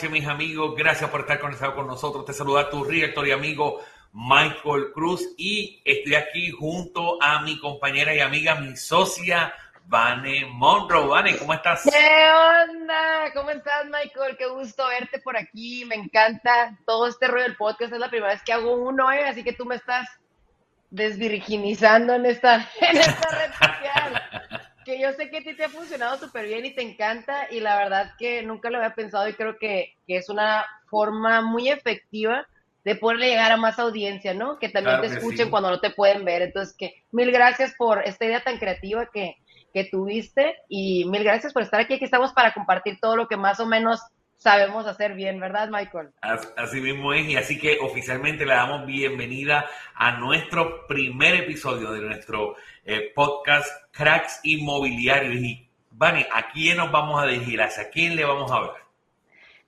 noches, mis amigos, gracias por estar conectados con nosotros. Te saluda tu director y amigo Michael Cruz y estoy aquí junto a mi compañera y amiga, mi socia Vane Monroe. Vane, ¿cómo estás? ¿Qué onda? ¿Cómo estás, Michael? Qué gusto verte por aquí. Me encanta todo este rollo del podcast. Es la primera vez que hago uno, ¿eh? así que tú me estás desvirginizando en esta, en esta red social. Yo sé que a ti te ha funcionado súper bien y te encanta y la verdad que nunca lo había pensado y creo que, que es una forma muy efectiva de poderle llegar a más audiencia, ¿no? Que también te escuchen cuando no te pueden ver. Entonces, que mil gracias por esta idea tan creativa que, que tuviste y mil gracias por estar aquí. Aquí estamos para compartir todo lo que más o menos sabemos hacer bien, ¿verdad, Michael? Así mismo es, y así que oficialmente le damos bienvenida a nuestro primer episodio de nuestro eh, podcast Cracks Inmobiliarios. Y, Vani, ¿a quién nos vamos a dirigir? ¿Hacia quién le vamos a hablar?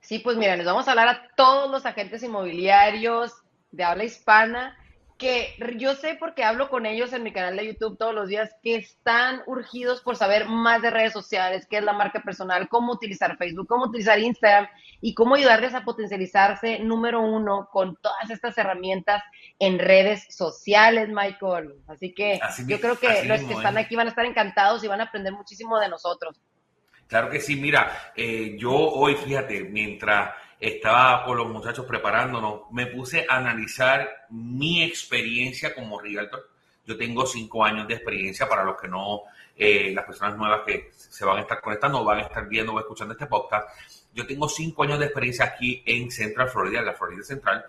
Sí, pues mira, les vamos a hablar a todos los agentes inmobiliarios de habla hispana que yo sé porque hablo con ellos en mi canal de YouTube todos los días que están urgidos por saber más de redes sociales, qué es la marca personal, cómo utilizar Facebook, cómo utilizar Instagram y cómo ayudarles a potencializarse número uno con todas estas herramientas en redes sociales, Michael. Así que yo creo que los que están aquí van a estar encantados y van a aprender muchísimo de nosotros. Claro que sí, mira, eh, yo hoy, fíjate, mientras estaba con los muchachos preparándonos, me puse a analizar mi experiencia como realtor. Yo tengo cinco años de experiencia para los que no, eh, las personas nuevas que se van a estar conectando, van a estar viendo o escuchando este podcast. Yo tengo cinco años de experiencia aquí en Central Florida, en la Florida Central,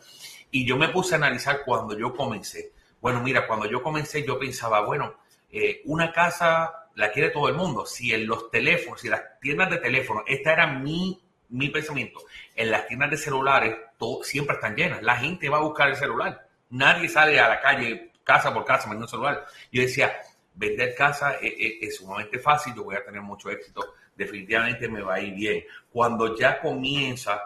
y yo me puse a analizar cuando yo comencé. Bueno, mira, cuando yo comencé yo pensaba, bueno, eh, una casa la quiere todo el mundo. Si en los teléfonos, si las tiendas de teléfono, esta era mi mi pensamiento, en las tiendas de celulares todo, siempre están llenas. La gente va a buscar el celular. Nadie sale a la calle casa por casa vendiendo celular. Yo decía, vender casa es, sumamente fácil, yo voy a tener mucho éxito, definitivamente me va a ir bien. Cuando ya comienza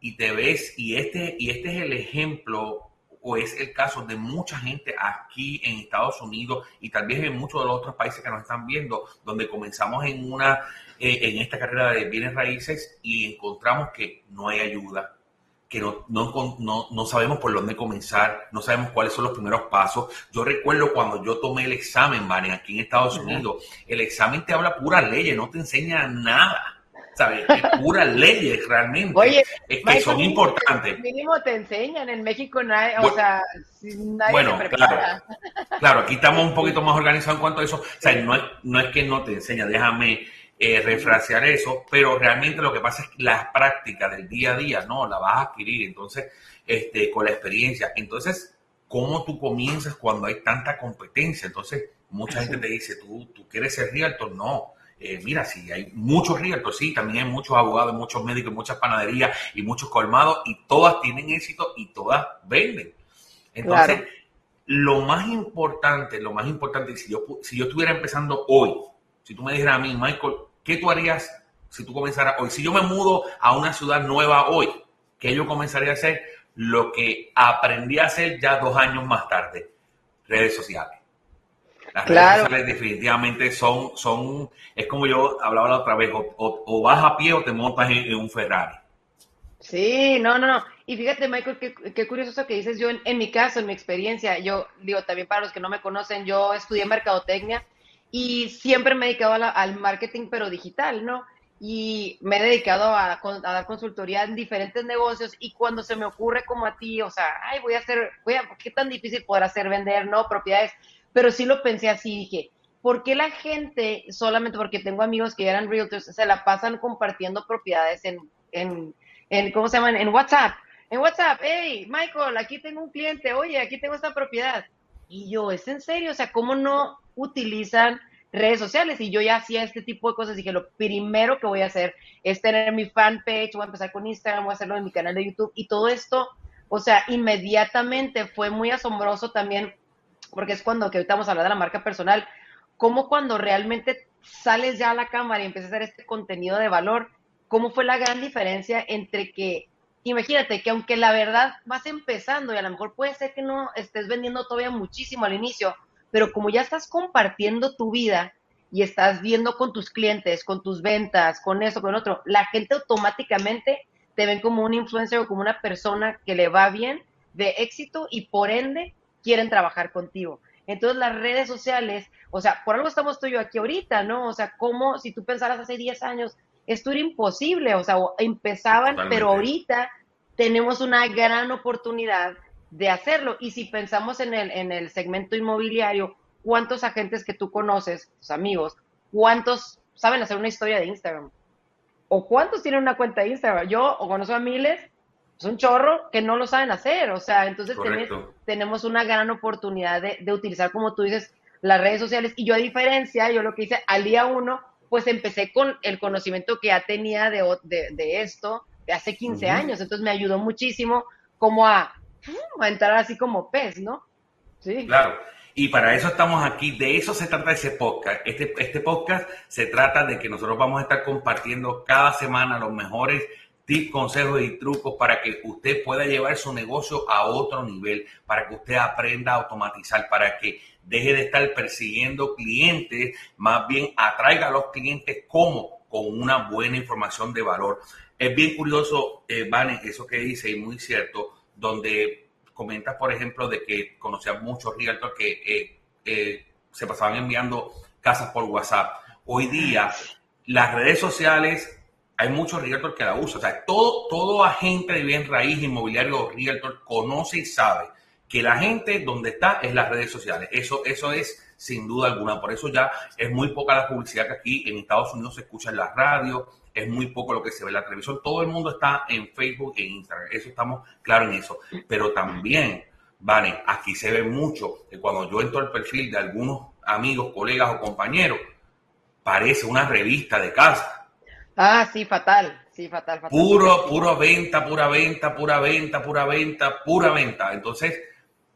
y te ves, y este, y este es el ejemplo o es el caso de mucha gente aquí en Estados Unidos y tal vez en muchos de los otros países que nos están viendo, donde comenzamos en una eh, en esta carrera de bienes raíces y encontramos que no hay ayuda, que no, no, no, sabemos por dónde comenzar, no sabemos cuáles son los primeros pasos. Yo recuerdo cuando yo tomé el examen, Vani, aquí en Estados Unidos, el examen te habla pura leyes, no te enseña nada. ¿sabes? puras leyes realmente Oye, que son importantes. Mínimo te enseñan, en México no hay, o sea, nadie bueno, Claro, claro, aquí estamos un poquito más organizados en cuanto a eso. O sea, no es, no es que no te enseña, déjame eh, refrasear eso, pero realmente lo que pasa es que las prácticas del día a día, no, la vas a adquirir, entonces, este, con la experiencia. Entonces, ¿cómo tú comienzas cuando hay tanta competencia? Entonces, mucha gente te dice, ¿tú, tú quieres ser realtor? No eh, mira, sí, hay muchos realtors, sí, también hay muchos abogados, muchos médicos, muchas panaderías y muchos colmados y todas tienen éxito y todas venden. Entonces, lo más importante, lo más importante, si yo, si yo estuviera empezando hoy, si tú me dijeras a mí, Michael, ¿qué tú harías si tú comenzaras hoy? Si yo me mudo a una ciudad nueva hoy, ¿qué yo comenzaría a hacer? Lo que aprendí a hacer ya dos años más tarde, redes sociales. Las redes sociales definitivamente son, son, es como yo hablaba la otra vez, o, vas a pie o te montas en, un Ferrari. Sí, no, no, no. Y fíjate, Michael, qué, curioso eso que dices. Yo, en, mi caso, en mi experiencia, yo digo también para los que no me conocen, yo estudié mercadotecnia y siempre me he dedicado al marketing, pero digital, ¿no? Y me he dedicado a, a, dar consultoría en diferentes negocios y cuando se me ocurre como a ti, o sea, ay, voy a hacer, voy a, ¿qué tan difícil podrá ser vender, no? Propiedades pero sí lo pensé así, dije, ¿por qué la gente, solamente porque tengo amigos que eran realtors, se la pasan compartiendo propiedades en, en, en ¿cómo se llaman? En WhatsApp. En WhatsApp, hey, Michael, aquí tengo un cliente, oye, aquí tengo esta propiedad. Y yo, ¿es en serio? O sea, ¿cómo no utilizan redes sociales? Y yo ya hacía este tipo de cosas. Dije, lo primero que voy a hacer es tener mi fanpage, voy a empezar con Instagram, voy a hacerlo en mi canal de YouTube. Y todo esto, o sea, inmediatamente fue muy asombroso también porque es cuando que ahorita vamos a hablar de la marca personal, cómo cuando realmente sales ya a la cámara y empiezas a hacer este contenido de valor, cómo fue la gran diferencia entre que, imagínate que aunque la verdad vas empezando y a lo mejor puede ser que no estés vendiendo todavía muchísimo al inicio, pero como ya estás compartiendo tu vida, y estás viendo con tus clientes, con tus ventas, con eso, con otro, la gente automáticamente te ven como un influencer o como una persona que le va bien, de éxito y por ende quieren trabajar contigo. Entonces las redes sociales, o sea, por algo estamos tú y yo aquí ahorita, ¿no? O sea, como si tú pensaras hace 10 años, esto era imposible, o sea, empezaban, pero ahorita tenemos una gran oportunidad de hacerlo. Y si pensamos en el, en el segmento inmobiliario, ¿cuántos agentes que tú conoces, tus amigos, cuántos saben hacer una historia de Instagram? ¿O cuántos tienen una cuenta de Instagram? Yo o conozco a miles, es un chorro que no lo saben hacer. O sea, entonces tenemos, una gran oportunidad de, de utilizar, como tú dices, las redes sociales. Y yo a diferencia, yo lo que hice al día uno, pues empecé con el conocimiento que ya tenía de, de, esto de hace 15 años. Entonces me ayudó muchísimo como a, a, entrar así como pez, ¿no? Sí. Claro. Y para eso estamos aquí. De eso se trata ese podcast. Este, este podcast se trata de que nosotros vamos a estar compartiendo cada semana los mejores tips, consejos y trucos para que usted pueda llevar su negocio a otro nivel, para que usted aprenda a automatizar, para que deje de estar persiguiendo clientes, más bien atraiga a los clientes como con una buena información de valor. Es bien curioso, eh, eso que dice y muy cierto, donde comentas, por ejemplo, de que conocías muchos realtors que eh, eh, se pasaban enviando casas por WhatsApp. Hoy día, las redes sociales, hay muchos realtors que la usan. O sea, todo, todo agente de bien raíz inmobiliario o realtor conoce y sabe que la gente donde está es las redes sociales. Eso, eso es sin duda alguna. Por eso ya es muy poca la publicidad que aquí en Estados Unidos se escucha en la radio, es muy poco lo que se ve en la televisión. Todo el mundo está en Facebook e Instagram. Eso estamos claros en eso. Pero también, vale, aquí se ve mucho que cuando yo entro al perfil de algunos amigos, colegas o compañeros, parece una revista de casa. Ah, sí, fatal. Sí, fatal, fatal. Puro, puro venta, pura venta, pura venta, pura venta, pura venta. Entonces,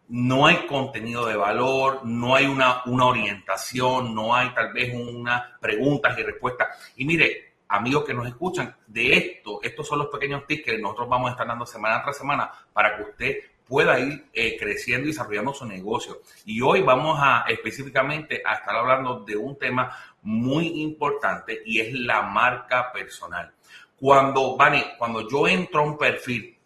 no hay contenido de valor, no hay una, una orientación, no hay tal vez unas preguntas y respuestas. Y mire, amigos que nos escuchan, de esto, estos son los pequeños tips que nosotros vamos a estar dando semana tras semana para que usted pueda ir eh, creciendo y desarrollando su negocio. Y hoy vamos a específicamente a estar hablando de un tema muy importante y es la marca personal. Cuando, Vane, cuando yo entro a un perfil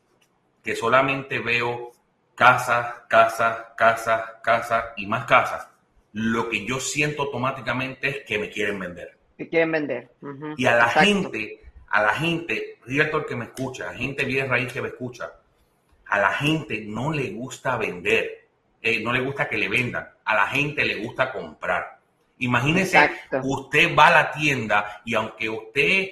que solamente veo casas, casas, casas, casas y más casas, lo que yo siento automáticamente es que me quieren vender. Que quieren vender. Y a la gente, a la gente, director que me escucha, a gente bien raíz que me escucha, a la gente no le gusta vender, eh, no le gusta que le vendan, a la gente le gusta comprar. Imagínese, usted va a la tienda y aunque usted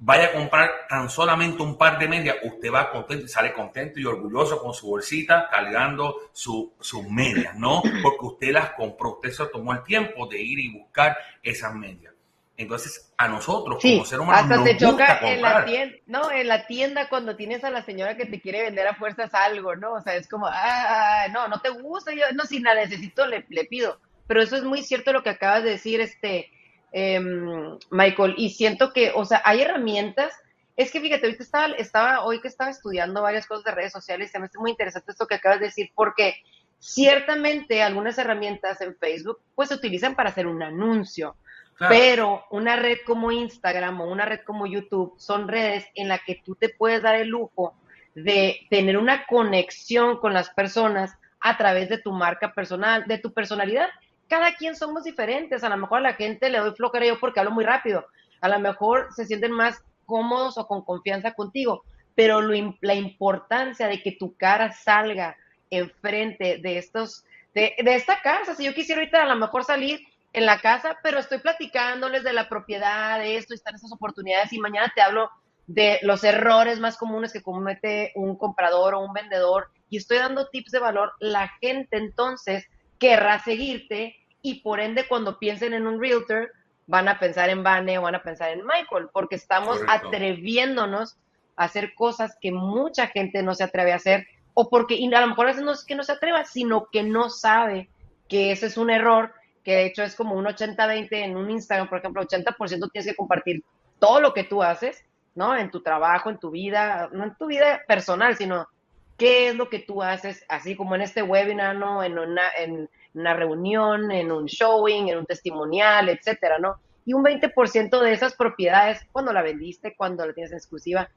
vaya a comprar tan solamente un par de medias, usted va contento y sale contento y orgulloso con su bolsita cargando sus medias, ¿no? Porque usted las compró, usted se tomó el tiempo de ir y buscar esas medias. Entonces, a nosotros como ser humano hasta te choca en la tienda, no, en la tienda cuando tienes a la señora que te quiere vender a fuerzas algo, ¿no? O sea, es como, ah, no, no te gusta, yo no, si la necesito, le, le pido. Pero eso es muy cierto lo que acabas de decir, este, Em, Michael, y siento que, o sea, hay herramientas. Es que fíjate, ahorita estaba, estaba, hoy que estaba estudiando varias cosas de redes sociales, se me hace muy interesante esto que acabas de decir, porque ciertamente algunas herramientas en Facebook pues se utilizan para hacer un anuncio, pero una red como Instagram o una red como YouTube son redes en las que tú te puedes dar el lujo de tener una conexión con las personas a través de tu marca personal, de tu personalidad cada quien somos diferentes. A lo mejor a la gente le doy flojera yo porque hablo muy rápido. A lo mejor se sienten más cómodos o con confianza contigo. Pero la importancia de que tu cara salga enfrente de estos, de, esta casa. Si yo quisiera ahorita a lo mejor salir en la casa, pero estoy platicándoles de la propiedad, de esto, están estas oportunidades y mañana te hablo de los errores más comunes que comete un comprador o un vendedor y estoy dando tips de valor, la gente entonces querrá seguirte y por ende cuando piensen en un realtor van a pensar en Vane o van a pensar en Michael, porque estamos atreviéndonos a hacer cosas que mucha gente no se atreve a hacer o porque a lo mejor a veces no es que no se atreva, sino que no sabe que ese es un error, que de hecho es como un 80-20 en un Instagram, por ejemplo, 80% tienes que compartir todo lo que tú haces, ¿no? En tu trabajo, en tu vida, no en tu vida personal, sino qué es lo que tú haces, así como en este webinar, ¿no? En, una, en una reunión, en un showing, en un testimonial, etcétera, ¿no? Y un 20% de esas propiedades, cuando la vendiste, cuando la tienes en exclusiva,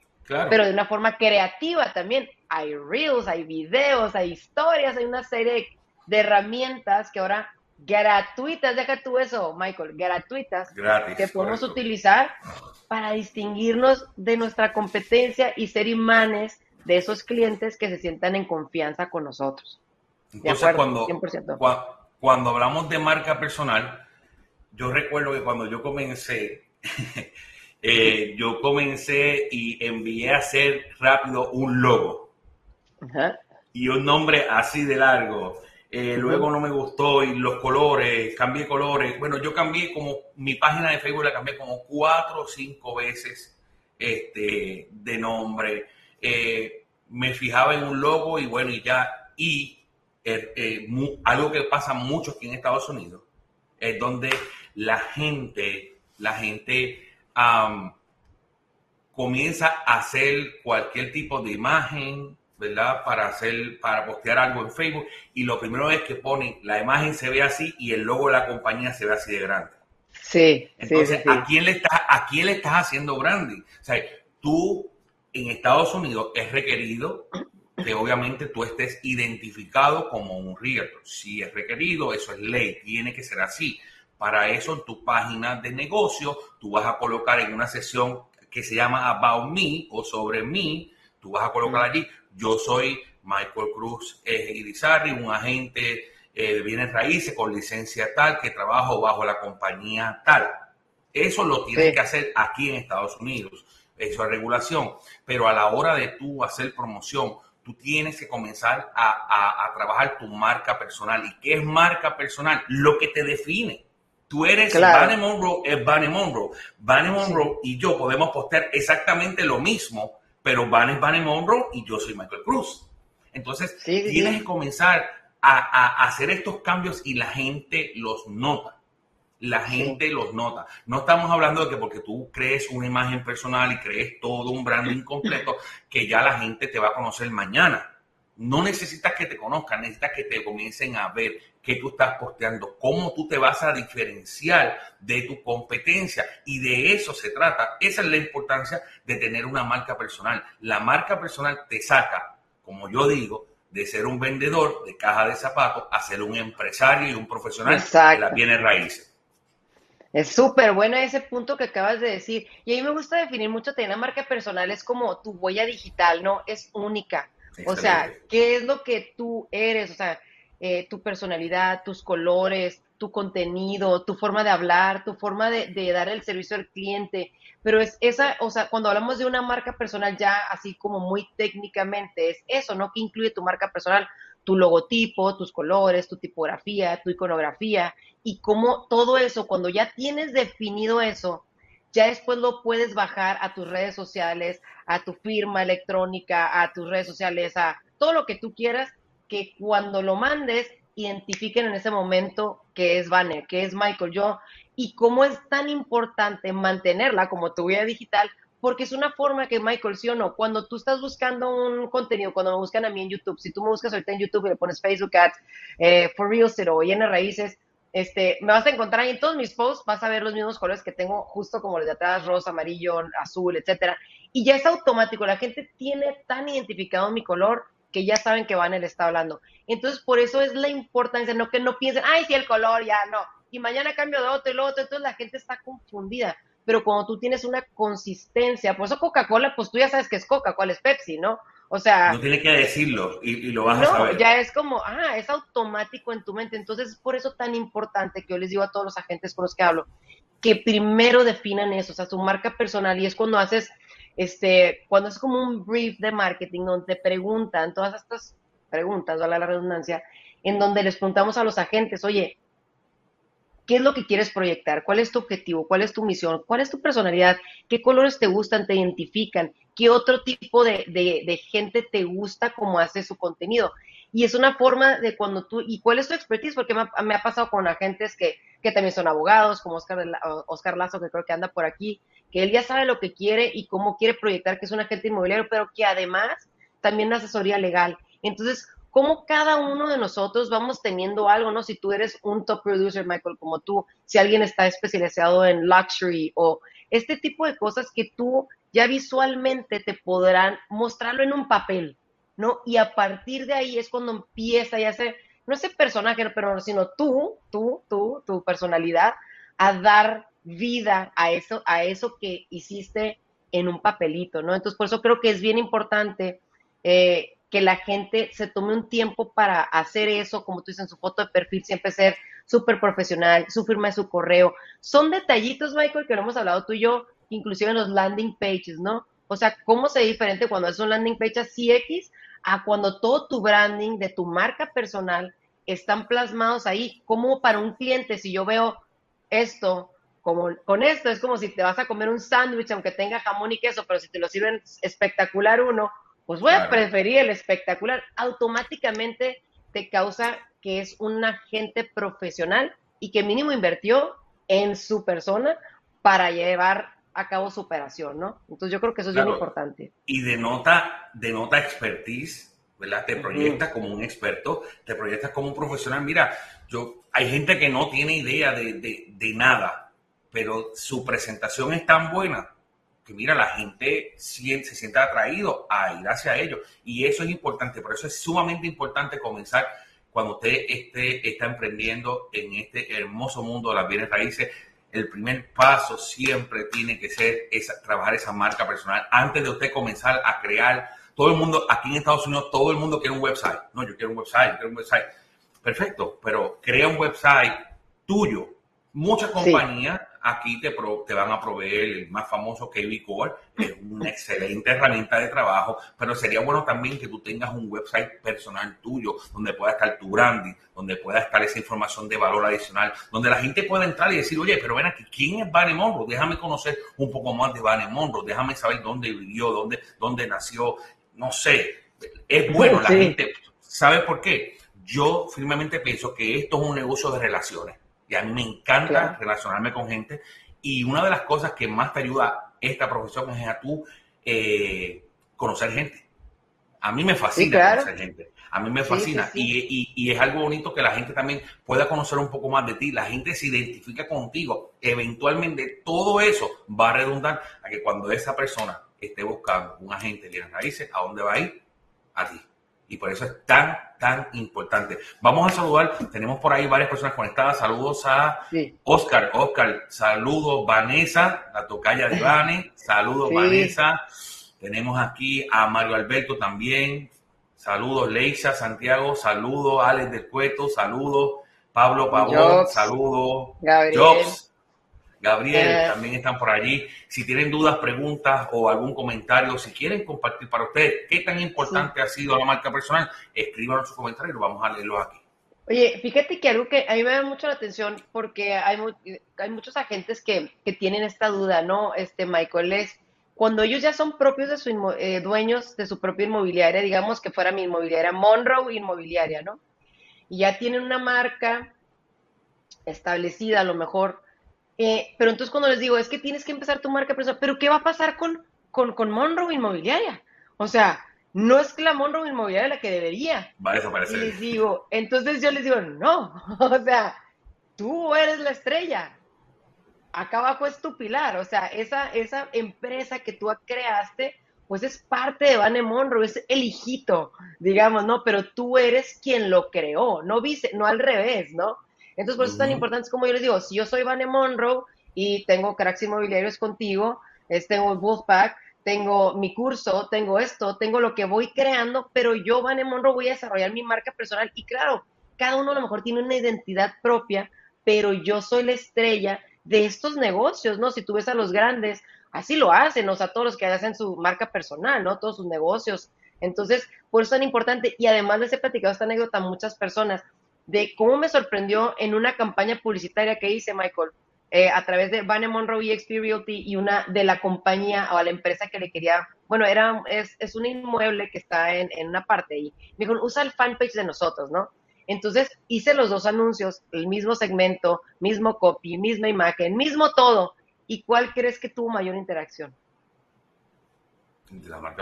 pero de una forma creativa también. Hay reels, hay videos, hay historias, hay una serie de herramientas que ahora gratuitas, deja tú eso, Michael, gratuitas, que podemos utilizar para distinguirnos de nuestra competencia y ser imanes de esos clientes que se sientan en confianza con nosotros. Entonces, cuando, cuando, hablamos de marca personal, yo recuerdo que cuando yo comencé, eh, yo comencé y envié a hacer rápido un logo y un nombre así de largo. Eh, luego no me gustó y los colores, cambié colores. Bueno, yo cambié como mi página de Facebook la cambié como cuatro o cinco veces este, de nombre. Eh, me fijaba en un logo y bueno, y ya. Y eh, eh, algo que pasa mucho aquí en Estados Unidos es donde la gente, la gente comienza a hacer cualquier tipo de imagen, ¿verdad? Para hacer, para postear algo en Facebook y lo primero es que ponen, la imagen se ve así y el logo de la compañía se ve así de grande. Sí. Entonces, ¿a quién le estás, a quién le estás haciendo branding? O sea, tú en Estados Unidos es requerido que obviamente tú estés identificado como un realtor. Si es requerido, eso es ley, tiene que ser así. Para eso en tu página de negocio, tú vas a colocar en una sesión que se llama About Me o sobre mí, tú vas a colocar allí, yo soy Michael Cruz eh, Irizarry, un agente eh, de bienes raíces con licencia tal, que trabajo bajo la compañía tal. Eso lo tienes que hacer aquí en Estados Unidos. Eso es regulación. Pero a la hora de tú hacer promoción, tú tienes que comenzar a, trabajar tu marca personal. ¿Y qué es marca personal? Lo que te define. Tú eres claro. Monroe, es Bunny Monroe. Bunny Monroe y yo podemos postear exactamente lo mismo, pero Bunny es Bunny Monroe y yo soy Michael Cruz. Entonces, tienes que comenzar a hacer estos cambios y la gente los nota la gente los nota. No estamos hablando de que porque tú crees una imagen personal y crees todo un branding completo, que ya la gente te va a conocer mañana. No necesitas que te conozcan, necesitas que te comiencen a ver qué tú estás posteando, cómo tú te vas a diferenciar de tu competencia. Y de eso se trata. Esa es la importancia de tener una marca personal. La marca personal te saca, como yo digo, de ser un vendedor de caja de zapatos a ser un empresario y un profesional de las bienes raíces. Es súper bueno ese punto que acabas de decir. Y a mí me gusta definir mucho tener marca personal, es como tu huella digital, ¿no? Es única. O sea, ¿qué es lo que tú eres? O sea, eh, tu personalidad, tus colores, tu contenido, tu forma de hablar, tu forma de, de, dar el servicio al cliente. Pero es esa, o sea, cuando hablamos de una marca personal ya así como muy técnicamente, es eso, ¿no? Que incluye tu marca personal tu logotipo, tus colores, tu tipografía, tu iconografía y cómo todo eso, cuando ya tienes definido eso, ya después lo puedes bajar a tus redes sociales, a tu firma electrónica, a tus redes sociales, a todo lo que tú quieras, que cuando lo mandes identifiquen en ese momento que es Banner, que es Michael. Yo, y cómo es tan importante mantenerla como tu vida digital, porque es una forma que, Michael, sí o no, cuando tú estás buscando un contenido, cuando me buscan a mí en YouTube, si tú me buscas ahorita en YouTube y le pones Facebook Ads, eh, For Real Estate o Llena Raíces, este, me vas a encontrar en todos mis posts, vas a ver los mismos colores que tengo, justo como los de atrás, rosa, amarillo, azul, etcétera. Y ya es automático, la gente tiene tan identificado mi color que ya saben que Van le está hablando. Entonces, por eso es la importancia, no que no piensen, ay, sí, el color, ya, no. Y mañana cambio de otro y lo otro, entonces la gente está confundida pero cuando tú tienes una consistencia, por eso Coca-Cola, pues tú ya sabes que es Coca, cola es Pepsi, ¿no? O sea... No tienes que decirlo y, lo vas a saber. ya es como, ah, es automático en tu mente. Entonces, es por eso tan importante que yo les digo a todos los agentes con los que hablo, que primero definan eso, o sea, su marca personal. Y es cuando haces, este, cuando es como un brief de marketing, donde te preguntan todas estas preguntas, vale la redundancia, en donde les preguntamos a los agentes, oye, ¿Qué es lo que quieres proyectar? ¿Cuál es tu objetivo? ¿Cuál es tu misión? ¿Cuál es tu personalidad? ¿Qué colores te gustan, te identifican? ¿Qué otro tipo de, gente te gusta como hace su contenido? Y es una forma de cuando tú, ¿y cuál es tu expertise? Porque me ha, pasado con agentes que, que, también son abogados, como Oscar, Oscar Lazo, que creo que anda por aquí, que él ya sabe lo que quiere y cómo quiere proyectar que es un agente inmobiliario, pero que además también asesoría legal. Entonces, cómo cada uno de nosotros vamos teniendo algo, ¿no? Si tú eres un top producer, Michael, como tú, si alguien está especializado en luxury o este tipo de cosas que tú ya visualmente te podrán mostrarlo en un papel, ¿no? Y a partir de ahí es cuando empieza ya ser, no ese personaje, pero sino tú, tú, tú, tu personalidad, a dar vida a eso, a eso que hiciste en un papelito, ¿no? Entonces, por eso creo que es bien importante eh, que la gente se tome un tiempo para hacer eso, como tú dices en su foto de perfil, siempre ser súper profesional, su firma de su correo. Son detallitos, Michael, que lo hemos hablado tú y yo, inclusive en los landing pages, ¿no? O sea, ¿cómo se diferente cuando es un landing page así X a cuando todo tu branding de tu marca personal están plasmados ahí? Como para un cliente, si yo veo esto, como con esto, es como si te vas a comer un sándwich, aunque tenga jamón y queso, pero si te lo sirven espectacular uno, pues voy a preferir el espectacular. Automáticamente te causa que es un agente profesional y que mínimo invirtió en su persona para llevar a cabo su operación, ¿no? Entonces yo creo que eso es bien importante. Y denota, denota expertise, ¿verdad? Te proyectas como un experto, te proyectas como un profesional. Mira, yo, hay gente que no tiene idea de, de nada, pero su presentación es tan buena que mira, la gente se siente atraído a ir hacia ellos. Y eso es importante, por eso es sumamente importante comenzar cuando usted esté, está emprendiendo en este hermoso mundo de las bienes raíces. El primer paso siempre tiene que ser esa, trabajar esa marca personal. Antes de usted comenzar a crear, todo el mundo, aquí en Estados Unidos, todo el mundo quiere un website. No, yo quiero un website, yo quiero un website. Perfecto, pero crea un website tuyo. Muchas compañías aquí te, te van a proveer el más famoso KB Core, que es una excelente herramienta de trabajo, pero sería bueno también que tú tengas un website personal tuyo, donde pueda estar tu branding, donde pueda estar esa información de valor adicional, donde la gente pueda entrar y decir, oye, pero ven aquí, ¿quién es Vane Monroe? Déjame conocer un poco más de Vane Monroe, déjame saber dónde vivió, dónde, dónde nació, no sé. Es bueno, la gente, ¿sabe por qué? Yo firmemente pienso que esto es un negocio de relaciones y a mí me encanta relacionarme con gente. Y una de las cosas que más te ayuda esta profesión es a tú eh, conocer gente. A mí me fascina conocer gente. A mí me fascina. y, y, es algo bonito que la gente también pueda conocer un poco más de ti. La gente se identifica contigo. Eventualmente todo eso va a redundar a que cuando esa persona esté buscando un agente de raíces, ¿a dónde va a ir? A ti y por eso es tan, tan importante. Vamos a saludar, tenemos por ahí varias personas conectadas. Saludos a Oscar, Oscar, saludos Vanessa, la tocaya de Vane, saludos Vanessa. Tenemos aquí a Mario Alberto también, saludos Leisa, Santiago, saludos Alex del Cueto, saludos Pablo Pavón, saludos Jobs. Gabriel, eh. también están por allí. Si tienen dudas, preguntas o algún comentario, si quieren compartir para ustedes qué tan importante ha sido la marca personal, escríbanos sus comentarios y vamos a leerlos aquí. Oye, fíjate que algo que a mí me da mucho la atención porque hay, hay muchos agentes que, que, tienen esta duda, ¿no? Este, Michael, es cuando ellos ya son propios de su eh, dueños de su propia inmobiliaria, digamos que fuera mi inmobiliaria, Monroe Inmobiliaria, ¿no? Y ya tienen una marca establecida, a lo mejor eh, pero entonces cuando les digo, es que tienes que empezar tu marca personal, pero ¿qué va a pasar con, con, con Monroe Inmobiliaria? O sea, no es que la Monroe Inmobiliaria la que debería. Va a desaparecer. Y les digo, entonces yo les digo, no, o sea, tú eres la estrella. Acá abajo es tu pilar, o sea, esa, esa empresa que tú creaste, pues es parte de Vane Monroe, es el hijito, digamos, ¿no? Pero tú eres quien lo creó, no, vice, no al revés, ¿no? Entonces, por eso es tan importante, como yo les digo, si yo soy Vane Monroe y tengo cracks inmobiliarios contigo, tengo Wolfpack, tengo mi curso, tengo esto, tengo lo que voy creando, pero yo, Vane Monroe, voy a desarrollar mi marca personal y claro, cada uno a lo mejor tiene una identidad propia, pero yo soy la estrella de estos negocios, ¿no? Si tú ves a los grandes, así lo hacen, o sea, todos los que hacen su marca personal, ¿no? Todos sus negocios. Entonces, por eso es tan importante. Y además les he platicado esta anécdota a muchas personas de cómo me sorprendió en una campaña publicitaria que hice, Michael, eh, a través de Banner Monroe y XP Realty y una de la compañía o la empresa que le quería, bueno, era, es, es un inmueble que está en, en una parte y me dijo, usa el fanpage de nosotros, ¿no? Entonces hice los dos anuncios, el mismo segmento, mismo copy, misma imagen, mismo todo. ¿Y cuál crees que tuvo mayor interacción?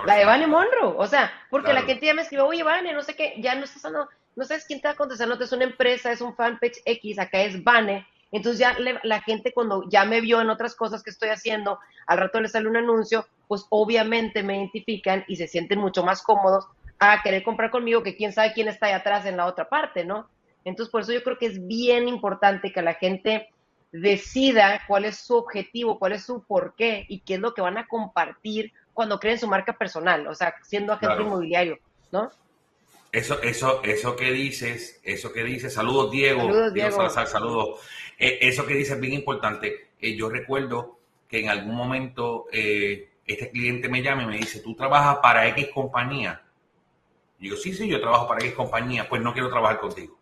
la, de Vane Monroe, o sea, porque la gente ya me escribió, oye, Vane, no sé qué, ya no estás dando, no sabes quién te va a contestar, no es una empresa, es un fanpage X, acá es Vane, entonces ya la gente cuando ya me vio en otras cosas que estoy haciendo, al rato le sale un anuncio, pues obviamente me identifican y se sienten mucho más cómodos a querer comprar conmigo que quién sabe quién está ahí atrás en la otra parte, ¿no? Entonces por eso yo creo que es bien importante que la gente decida cuál es su objetivo, cuál es su porqué y qué es lo que van a compartir cuando creen su marca personal, o sea, siendo agente inmobiliario, ¿no? Eso, eso, eso que dices, eso que dices, saludos Diego, saludos Diego, saludos. Eh, eso que dices es bien importante. Eh, yo recuerdo que en algún momento eh, este cliente me llama y me dice, ¿tú trabajas para X compañía? Y digo, sí, sí, yo trabajo para X compañía, pues no quiero trabajar contigo.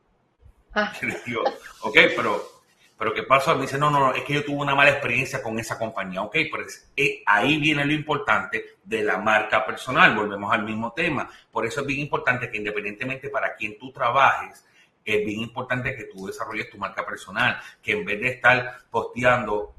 Ah. ok, pero pero ¿qué pasó? Me dice, no, no, no, es que yo tuve una mala experiencia con esa compañía. Ok, pues ahí viene lo importante de la marca personal. Volvemos al mismo tema. Por eso es bien importante que independientemente para quien tú trabajes, es bien importante que tú desarrolles tu marca personal, que en vez de estar posteando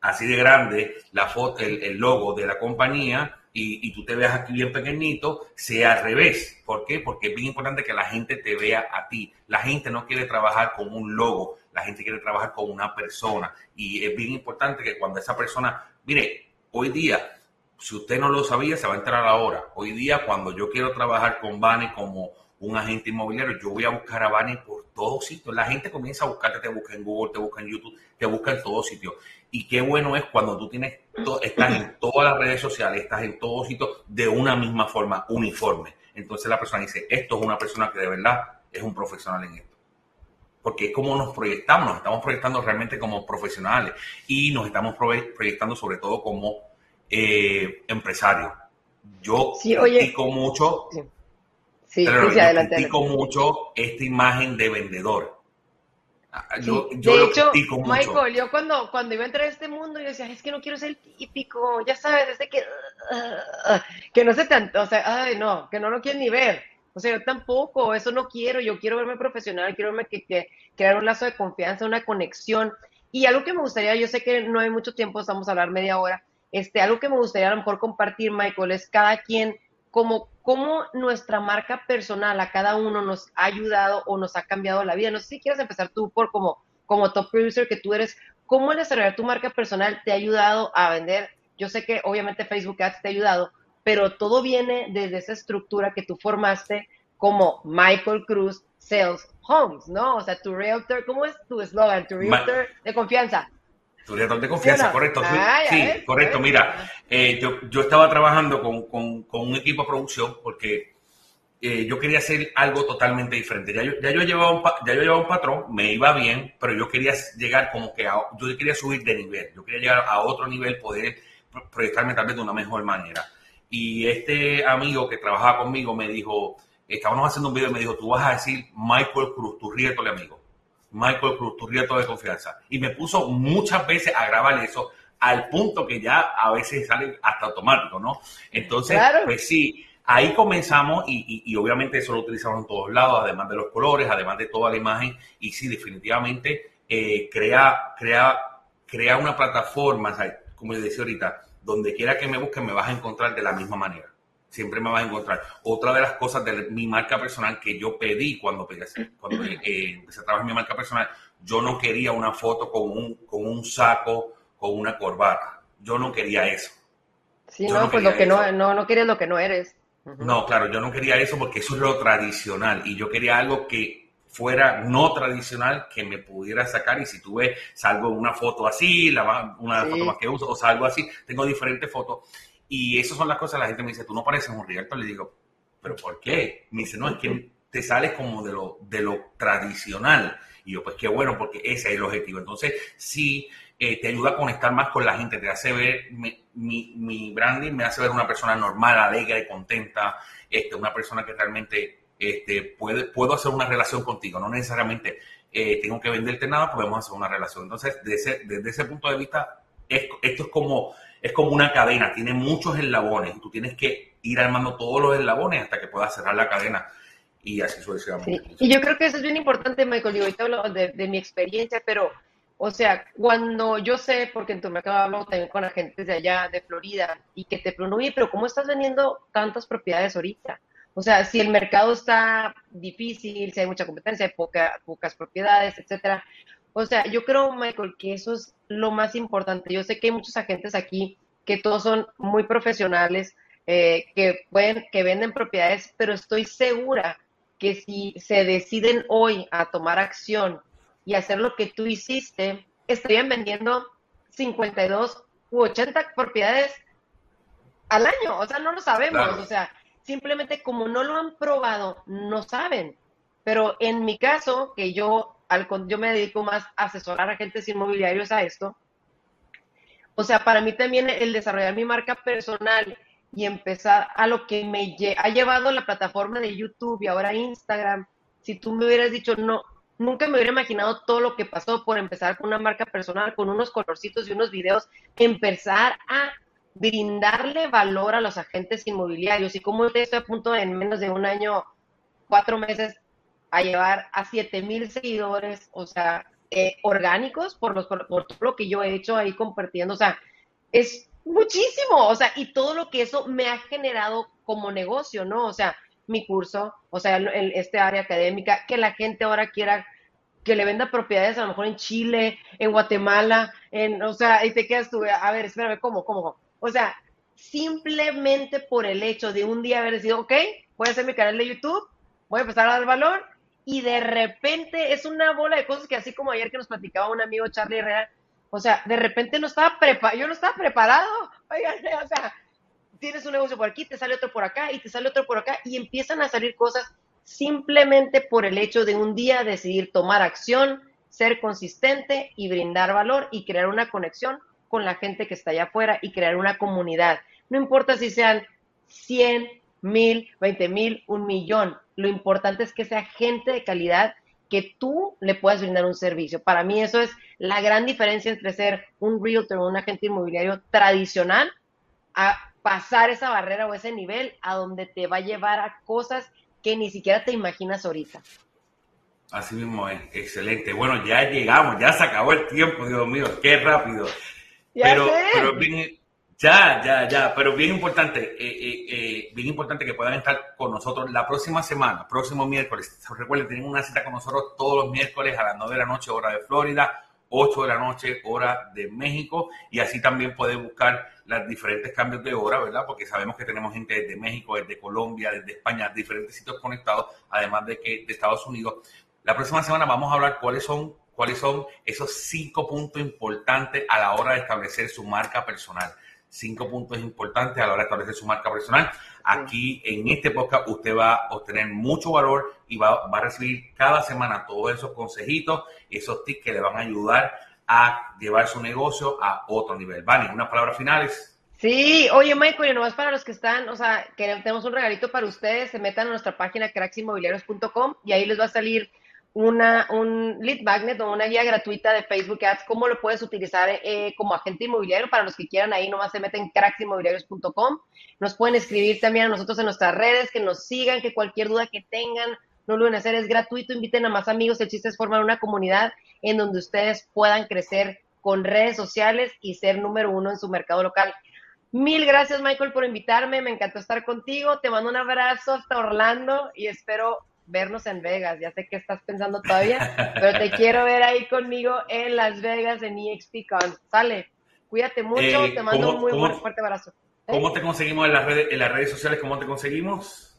así de grande la foto, el, logo de la compañía y, tú te veas aquí bien pequeñito, sea al revés. ¿Por qué? Porque es bien importante que la gente te vea a ti. La gente no quiere trabajar con un logo la gente quiere trabajar con una persona y es bien importante que cuando esa persona, mire, hoy día, si usted no lo sabía, se va a enterar ahora. Hoy día, cuando yo quiero trabajar con Bane como un agente inmobiliario, yo voy a buscar a Bane por todos sitios. La gente comienza a buscarte, te busca en Google, te busca en YouTube, te busca en todos sitios. Y qué bueno es cuando tú tienes, estás en todas las redes sociales, estás en todos sitios de una misma forma, uniforme. Entonces la persona dice, esto es una persona que de verdad es un profesional en esto porque es como nos proyectamos, nos estamos proyectando realmente como profesionales y nos estamos proyectando sobre todo como eh, empresarios. Yo sí, critico mucho, sí. critico mucho esta imagen de vendedor. Ah, yo, yo de hecho, Michael, yo cuando, cuando iba a entrar a este mundo, yo decía, es que no quiero ser típico, ya sabes, desde que, que no sé tanto, o sea, ay, no, que no lo quiero ni ver. O sea, yo tampoco, eso no quiero, yo quiero verme profesional, quiero verme que, que, crear un lazo de confianza, una conexión. Y algo que me gustaría, yo sé que no hay mucho tiempo, estamos a hablar media hora, este, algo que me gustaría a lo mejor compartir, Michael, es cada quien, como, cómo nuestra marca personal a cada uno nos ha ayudado o nos ha cambiado la vida. No sé si quieres empezar tú por como, como top producer que tú eres, cómo el desarrollar tu marca personal te ha ayudado a vender. Yo sé que obviamente Facebook Ads te ha ayudado, pero todo viene desde esa estructura que tú formaste como Michael Cruz Sales Homes, ¿no? O sea, tu realtor, ¿cómo es tu eslogan? Tu realtor de confianza. Tu realtor de confianza, correcto. sí, correcto. Mira, eh, yo, yo, estaba trabajando con, con, con, un equipo de producción porque eh, yo quería hacer algo totalmente diferente. Ya yo, ya yo, llevaba un, ya yo llevaba un patrón, me iba bien, pero yo quería llegar como que a, yo quería subir de nivel. Yo quería llegar a otro nivel, poder proyectarme tal vez de una mejor manera. Y este amigo que trabajaba conmigo me dijo, estábamos haciendo un video y me dijo, tú vas a decir Michael Cruz, tu rieto de amigo. Michael Cruz, tu rieto de confianza. Y me puso muchas veces a grabar eso al punto que ya a veces sale hasta automático, ¿no? Entonces, pues sí, ahí comenzamos y, y, obviamente eso lo utilizamos en todos lados, además de los colores, además de toda la imagen. Y sí, definitivamente eh, crea, crea, crea una plataforma, como les decía ahorita, donde quiera que me busques me vas a encontrar de la misma manera. Siempre me vas a encontrar. Otra de las cosas de mi marca personal que yo pedí cuando, cuando eh, empecé a trabajar en mi marca personal, yo no quería una foto con un, con un saco, con una corbata. Yo no quería eso. Sí, no, pues lo que no, no, no quieres lo que no eres. No, claro, yo no quería eso porque eso es lo tradicional y yo quería algo que fuera no tradicional que me pudiera sacar y si tú ves, salgo una foto así, la, una foto más que uso, o salgo así, tengo diferentes fotos y esas son las cosas, la gente me dice, tú no pareces un realtor, le digo, pero ¿por qué? Me dice, no, es que te sales como de lo, de lo tradicional. Y yo, pues qué bueno, porque ese es el objetivo. Entonces, sí, eh, te ayuda a conectar más con la gente, te hace ver, mi, mi, branding me hace ver una persona normal, alegre, contenta, este, una persona que realmente este, puede, puedo hacer una relación contigo, no necesariamente eh, tengo que venderte nada, podemos hacer una relación. Entonces, desde, desde ese punto de vista, esto, es, como, es como una cadena, tiene muchos eslabones, tú tienes que ir armando todos los eslabones hasta que puedas cerrar la cadena y así sucesivamente. Y yo creo que eso es bien importante, Michael, yo ahorita hablo de, mi experiencia, pero O sea, cuando yo sé, porque en tu mercado hablo también con agentes de allá, de Florida, y que te preguntan, oye, pero ¿cómo estás vendiendo tantas propiedades ahorita? O sea, si el mercado está difícil, si hay mucha competencia, hay pocas propiedades, etcétera. O sea, yo creo, Michael, que eso es lo más importante. Yo sé que hay muchos agentes aquí que todos son muy profesionales, eh, que pueden, que venden propiedades, pero estoy segura que si se deciden hoy a tomar acción y hacer lo que tú hiciste, estarían vendiendo 52 u 80 propiedades al año. O sea, no lo sabemos. O sea, simplemente como no lo han probado, no saben. Pero en mi caso, que yo, yo me dedico más a asesorar a agentes inmobiliarios a esto, o sea, para mí también el desarrollar mi marca personal y empezar a lo que me ha llevado la plataforma de YouTube y ahora Instagram, si tú me hubieras dicho, no, nunca me hubiera imaginado todo lo que pasó por empezar con una marca personal, con unos colorcitos y unos videos, empezar a brindarle valor a los agentes inmobiliarios. Y como estoy a punto en menos de un año, cuatro meses, a llevar a siete mil seguidores, o sea, eh, orgánicos por, los, por todo lo que yo he hecho ahí compartiendo, o sea, es muchísimo, o sea, y todo lo que eso me ha generado como negocio, ¿no? O sea, mi curso, o sea, el, este área académica, que la gente ahora quiera que le venda propiedades a lo mejor en Chile, en Guatemala, en, o sea, y te quedas tú, a ver, espérame, ¿cómo, cómo? O sea, simplemente por el hecho de un día haber decidido, ok, voy a hacer mi canal de YouTube, voy a empezar a dar valor, y de repente es una bola de cosas que así como ayer que nos platicaba un amigo Charlie Herrera, o sea, de repente no estaba preparado, yo no estaba preparado, oigan, o sea, tienes un negocio por aquí, te sale otro por acá y te sale otro por acá y empiezan a salir cosas simplemente por el hecho de un día decidir tomar acción, ser consistente y brindar valor y crear una conexión con la gente que está allá afuera y crear una comunidad. No importa si sean 100, mil, 20 mil, un millón. Lo importante es que sea gente de calidad que tú le puedas brindar un servicio. Para mí eso es la gran diferencia entre ser un realtor o un agente inmobiliario tradicional a pasar esa barrera o ese nivel a donde te va a llevar a cosas que ni siquiera te imaginas ahorita. Así mismo es, excelente. Bueno, ya llegamos, ya se acabó el tiempo, Dios mío, qué rápido. pero, pero bien, ya, ya, ya, pero bien importante, eh, eh, eh, bien importante que puedan estar con nosotros la próxima semana, próximo miércoles. Recuerden, tienen una cita con nosotros todos los miércoles a las 9 de la noche, hora de Florida, 8 de la noche, hora de México, y así también pueden buscar los diferentes cambios de hora, ¿verdad? Porque sabemos que tenemos gente desde México, desde Colombia, desde España, diferentes sitios conectados, además de que de Estados Unidos. La próxima semana vamos a hablar cuáles son, cuáles son esos cinco puntos importantes a la hora de establecer su marca personal. Cinco puntos importantes a la hora de establecer su marca personal. Aquí en este podcast usted va a obtener mucho valor y va, va a recibir cada semana todos esos consejitos, esos tips que le van a ayudar a llevar su negocio a otro nivel. Vale, unas palabras finales. Sí, oye Michael, y nomás para los que están, o sea, que tenemos un regalito para ustedes, se metan a nuestra página cracksinmobiliarios.com y ahí les va a salir una, un lead magnet o una guía gratuita de Facebook Ads, cómo lo puedes utilizar eh, como agente inmobiliario. Para los que quieran, ahí nomás se meten cracksinmobiliarios.com. Nos pueden escribir también a nosotros en nuestras redes, que nos sigan, que cualquier duda que tengan, no lo van a hacer, es gratuito, inviten a más amigos, el chiste es formar una comunidad en donde ustedes puedan crecer con redes sociales y ser número uno en su mercado local. Mil gracias Michael por invitarme, me encantó estar contigo, te mando un abrazo hasta Orlando y espero vernos en Vegas. Ya sé que estás pensando todavía, pero te quiero ver ahí conmigo en Las Vegas en EXPCon. Sale, cuídate mucho, eh, te mando un muy fuerte abrazo. ¿Cómo te conseguimos en las redes, en las redes sociales? ¿Cómo te conseguimos?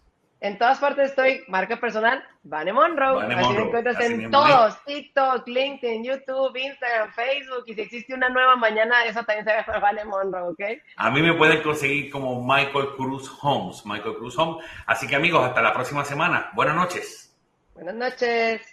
En todas partes estoy, marca personal, Vane Monroe. Así me encuentras en todos, TikTok, LinkedIn, YouTube, Instagram, Facebook. Y si existe una nueva mañana, esa también se llama Vane Monroe, ¿ok? A mí me pueden conseguir como Michael Cruz Homes, Michael Cruz Homes. Así que amigos, hasta la próxima semana. Buenas noches. Buenas noches.